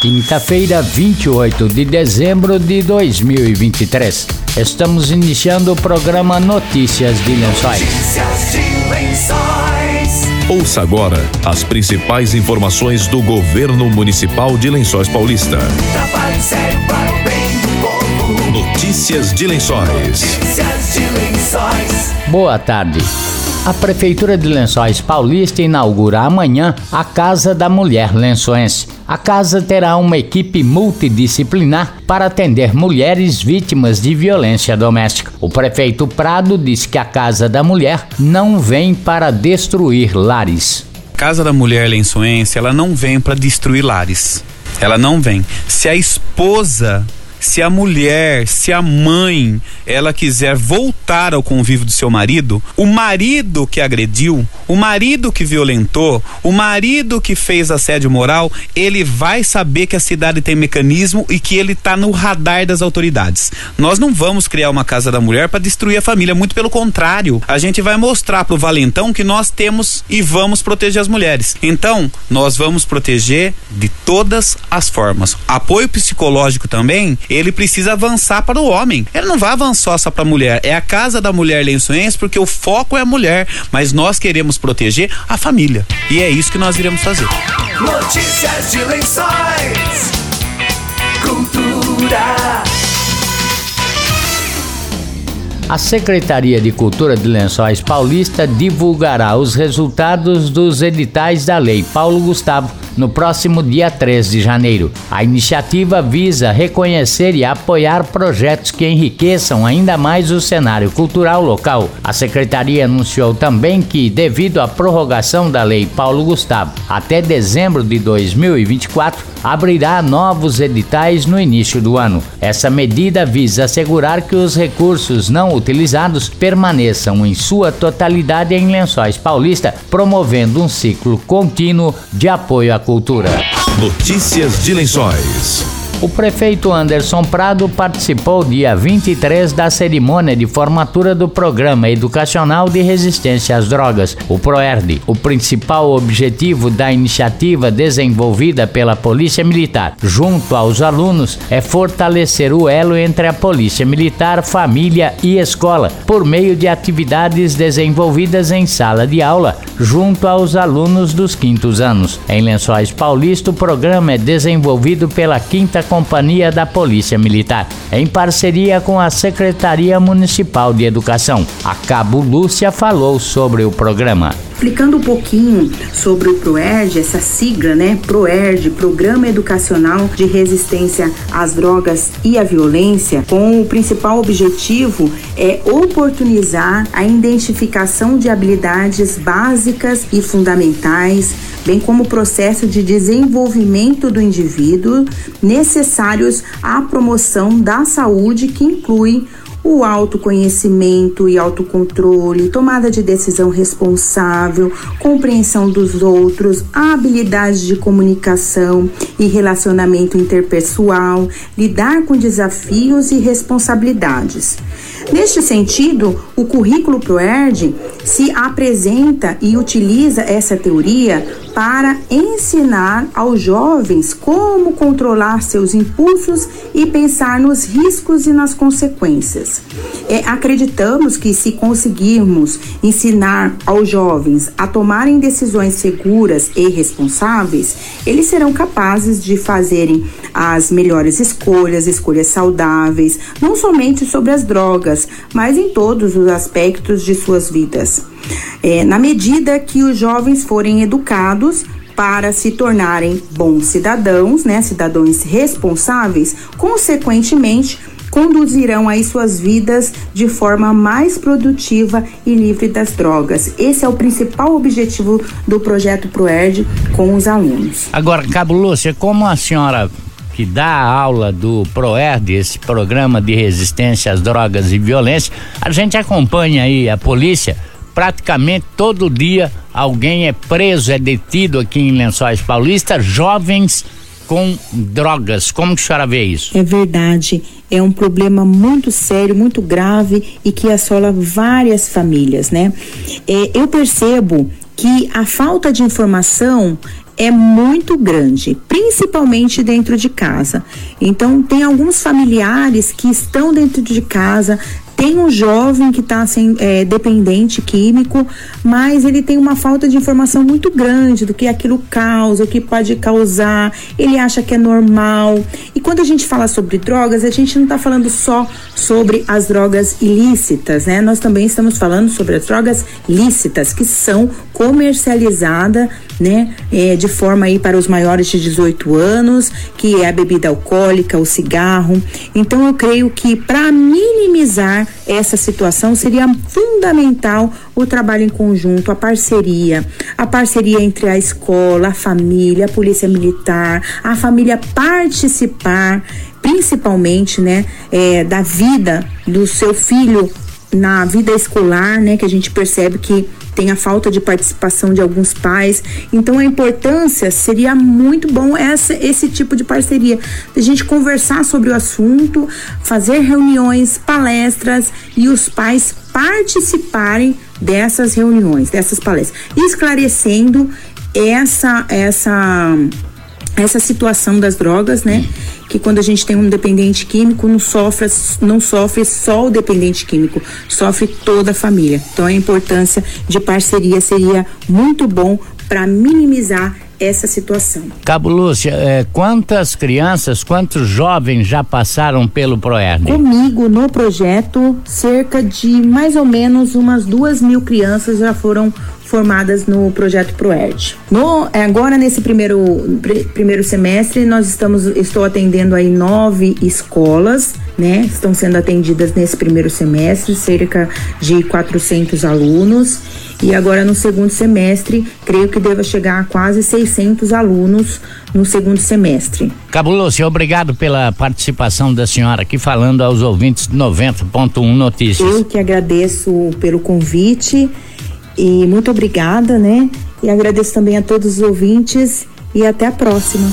Quinta-feira, 28 de dezembro de 2023. Estamos iniciando o programa Notícias de Lençóis. Notícias de Lençóis. Ouça agora as principais informações do governo municipal de Lençóis Paulista. Notícias de Lençóis. Notícias de Lençóis. Boa tarde. A Prefeitura de Lençóis Paulista inaugura amanhã a Casa da Mulher Lençoense. A casa terá uma equipe multidisciplinar para atender mulheres vítimas de violência doméstica. O prefeito Prado diz que a Casa da Mulher não vem para destruir lares. Casa da Mulher Lençoense, ela não vem para destruir lares. Ela não vem. Se a esposa, se a mulher, se a mãe, ela quiser voltar ao convívio do seu marido, o marido que agrediu, o marido que violentou, o marido que fez assédio moral, ele vai saber que a cidade tem mecanismo e que ele está no radar das autoridades. Nós não vamos criar uma casa da mulher para destruir a família, muito pelo contrário. A gente vai mostrar pro valentão que nós temos e vamos proteger as mulheres. Então, nós vamos proteger de todas as formas. Apoio psicológico também, ele precisa avançar para o homem. Ele não vai avançar só para a mulher. É a casa da mulher lençoense porque o foco é a mulher, mas nós queremos proteger a família. E é isso que nós iremos fazer. Notícias de Lençóis. Cultura. A Secretaria de Cultura de Lençóis Paulista divulgará os resultados dos editais da Lei Paulo Gustavo no próximo dia 3 de janeiro. A iniciativa visa reconhecer e apoiar projetos que enriqueçam ainda mais o cenário cultural local. A secretaria anunciou também que, devido à prorrogação da Lei Paulo Gustavo até dezembro de 2024, abrirá novos editais no início do ano. Essa medida visa assegurar que os recursos não utilizados permaneçam em sua totalidade em Lençóis Paulista, promovendo um ciclo contínuo de apoio à cultura. Notícias de Lençóis. O prefeito Anderson Prado participou dia 23 da cerimônia de formatura do Programa Educacional de Resistência às Drogas, o PROERD. O principal objetivo da iniciativa desenvolvida pela Polícia Militar junto aos alunos é fortalecer o elo entre a Polícia Militar, família e escola, por meio de atividades desenvolvidas em sala de aula junto aos alunos dos quintos anos. Em Lençóis Paulista, o programa é desenvolvido pela quinta Companhia da Polícia Militar, em parceria com a Secretaria Municipal de Educação. A Cabo Lúcia falou sobre o programa. Explicando um pouquinho sobre o PROERD, essa sigla, né? PROERD, Programa Educacional de Resistência às Drogas e à Violência, com o principal objetivo é oportunizar a identificação de habilidades básicas e fundamentais, bem como o processo de desenvolvimento do indivíduo necessários à promoção da saúde, que inclui o autoconhecimento e autocontrole, tomada de decisão responsável, compreensão dos outros, habilidades de comunicação e relacionamento interpessoal, lidar com desafios e responsabilidades. Neste sentido, o currículo ProERD se apresenta e utiliza essa teoria para ensinar aos jovens como controlar seus impulsos e pensar nos riscos e nas consequências. É, acreditamos que se conseguirmos ensinar aos jovens a tomarem decisões seguras e responsáveis, eles serão capazes de fazerem as melhores escolhas, escolhas saudáveis, não somente sobre as drogas, mas em todos os aspectos de suas vidas. É, na medida que os jovens forem educados para se tornarem bons cidadãos, né, cidadãos responsáveis, consequentemente conduzirão aí suas vidas de forma mais produtiva e livre das drogas. Esse é o principal objetivo do projeto ProERD com os alunos. Agora, Cabo Lúcia, como a senhora que dá a aula do ProERD, esse programa de resistência às drogas e violência, a gente acompanha aí a polícia praticamente todo dia alguém é preso, é detido aqui em Lençóis Paulista, jovens com drogas. Como que a senhora vê isso? É verdade. É um problema muito sério, muito grave e que assola várias famílias, né? É, eu percebo que a falta de informação é muito grande, principalmente dentro de casa. Então, tem alguns familiares que estão dentro de casa, tem um jovem que está é, dependente químico, mas ele tem uma falta de informação muito grande do que aquilo causa, o que pode causar, ele acha que é normal. E quando a gente fala sobre drogas, a gente não está falando só sobre as drogas ilícitas, né? Nós também estamos falando sobre as drogas lícitas, que são comercializadas né, é, de forma aí para os maiores de 18 anos, que é a bebida alcoólica, o cigarro. Então eu creio que para minimizar essa situação seria fundamental o trabalho em conjunto, a parceria, a parceria entre a escola, a família, a polícia militar, a família participar, principalmente, né, é, da vida do seu filho na vida escolar, né, que a gente percebe que tem a falta de participação de alguns pais. Então a importância seria muito bom essa, esse tipo de parceria, a gente conversar sobre o assunto, fazer reuniões, palestras e os pais participarem dessas reuniões, dessas palestras, esclarecendo essa essa essa situação das drogas, né? Que quando a gente tem um dependente químico, não sofre, não sofre só o dependente químico, sofre toda a família. Então a importância de parceria seria muito bom para minimizar essa situação. Cabo Lúcia, é, quantas crianças, quantos jovens já passaram pelo ProERD? Comigo no projeto, cerca de mais ou menos umas duas mil crianças já foram formadas no projeto ProERD. No, agora nesse primeiro, pr primeiro semestre nós estamos estou atendendo aí nove escolas, né? Estão sendo atendidas nesse primeiro semestre cerca de 400 alunos e agora no segundo semestre creio que deva chegar a quase 600 alunos no segundo semestre. Cabuloso, obrigado pela participação da senhora aqui falando aos ouvintes 90.1 Notícias. Eu que agradeço pelo convite e muito obrigada, né? E agradeço também a todos os ouvintes e até a próxima.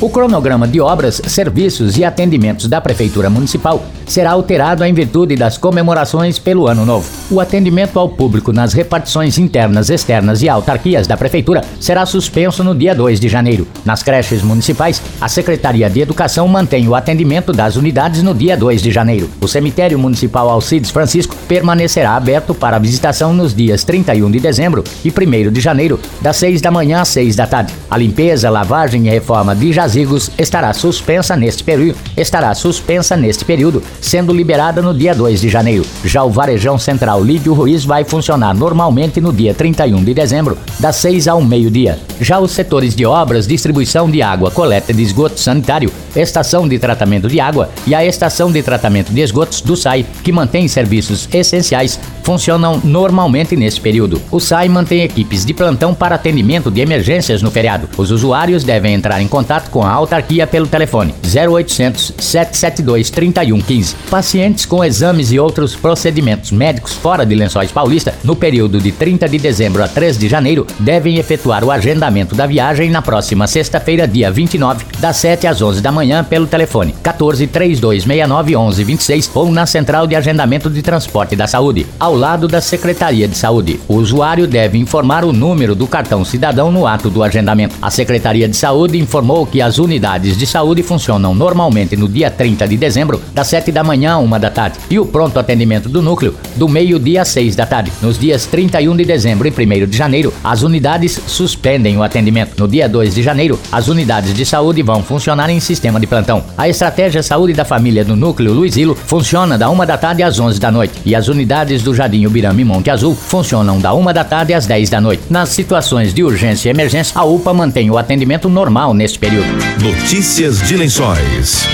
O cronograma de obras, serviços e atendimentos da Prefeitura Municipal será alterado em virtude das comemorações pelo Ano Novo. O atendimento ao público nas repartições internas, externas e autarquias da Prefeitura será suspenso no dia 2 de janeiro. Nas creches municipais, a Secretaria de Educação mantém o atendimento das unidades no dia 2 de janeiro. O cemitério municipal Alcides Francisco permanecerá aberto para visitação nos dias 31 de dezembro e 1 de janeiro, das 6 da manhã às 6 da tarde. A limpeza, lavagem e reforma de jazigos estará suspensa neste período, estará suspensa neste período, sendo liberada no dia 2 de janeiro. Já o Varejão Central Lídio Ruiz vai funcionar normalmente no dia 31 de dezembro, das 6 ao meio-dia. Já os setores de obras, distribuição de água, coleta de esgoto sanitário, estação de tratamento de água e a estação de tratamento de esgotos do SAI, que mantém serviços essenciais, funcionam normalmente nesse período. O SAI mantém equipes de plantão para atendimento de emergências no feriado. Os usuários devem entrar em contato com a autarquia pelo telefone 0800 772 3115. Pacientes com exames e outros procedimentos médicos de Lençóis Paulista no período de 30 de dezembro a 3 de janeiro devem efetuar o agendamento da viagem na próxima sexta-feira, dia 29, das 7 às 11 da manhã pelo telefone 14 3269 1126 ou na central de agendamento de transporte da saúde, ao lado da Secretaria de Saúde. O usuário deve informar o número do cartão cidadão no ato do agendamento. A Secretaria de Saúde informou que as unidades de saúde funcionam normalmente no dia 30 de dezembro, das 7 da manhã a 1 da tarde, e o pronto atendimento do núcleo do meio-dia às 6 da tarde. Nos dias 31 de dezembro e 1 de janeiro, as unidades suspendem o atendimento. No dia 2 de janeiro, as unidades de saúde vão funcionar em sistema de plantão. A estratégia Saúde da Família do Núcleo Luizilo funciona da 1 da tarde às 11 da noite, e as unidades do Jardim Ubirama e Monte Azul funcionam da 1 da tarde às 10 da noite. Nas situações de urgência e emergência, a UPA mantém o atendimento normal neste período. Notícias de Lençóis.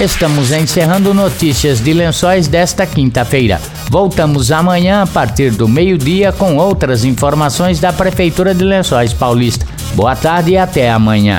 Estamos encerrando notícias de lençóis desta quinta-feira. Voltamos amanhã a partir do meio-dia com outras informações da Prefeitura de Lençóis Paulista. Boa tarde e até amanhã.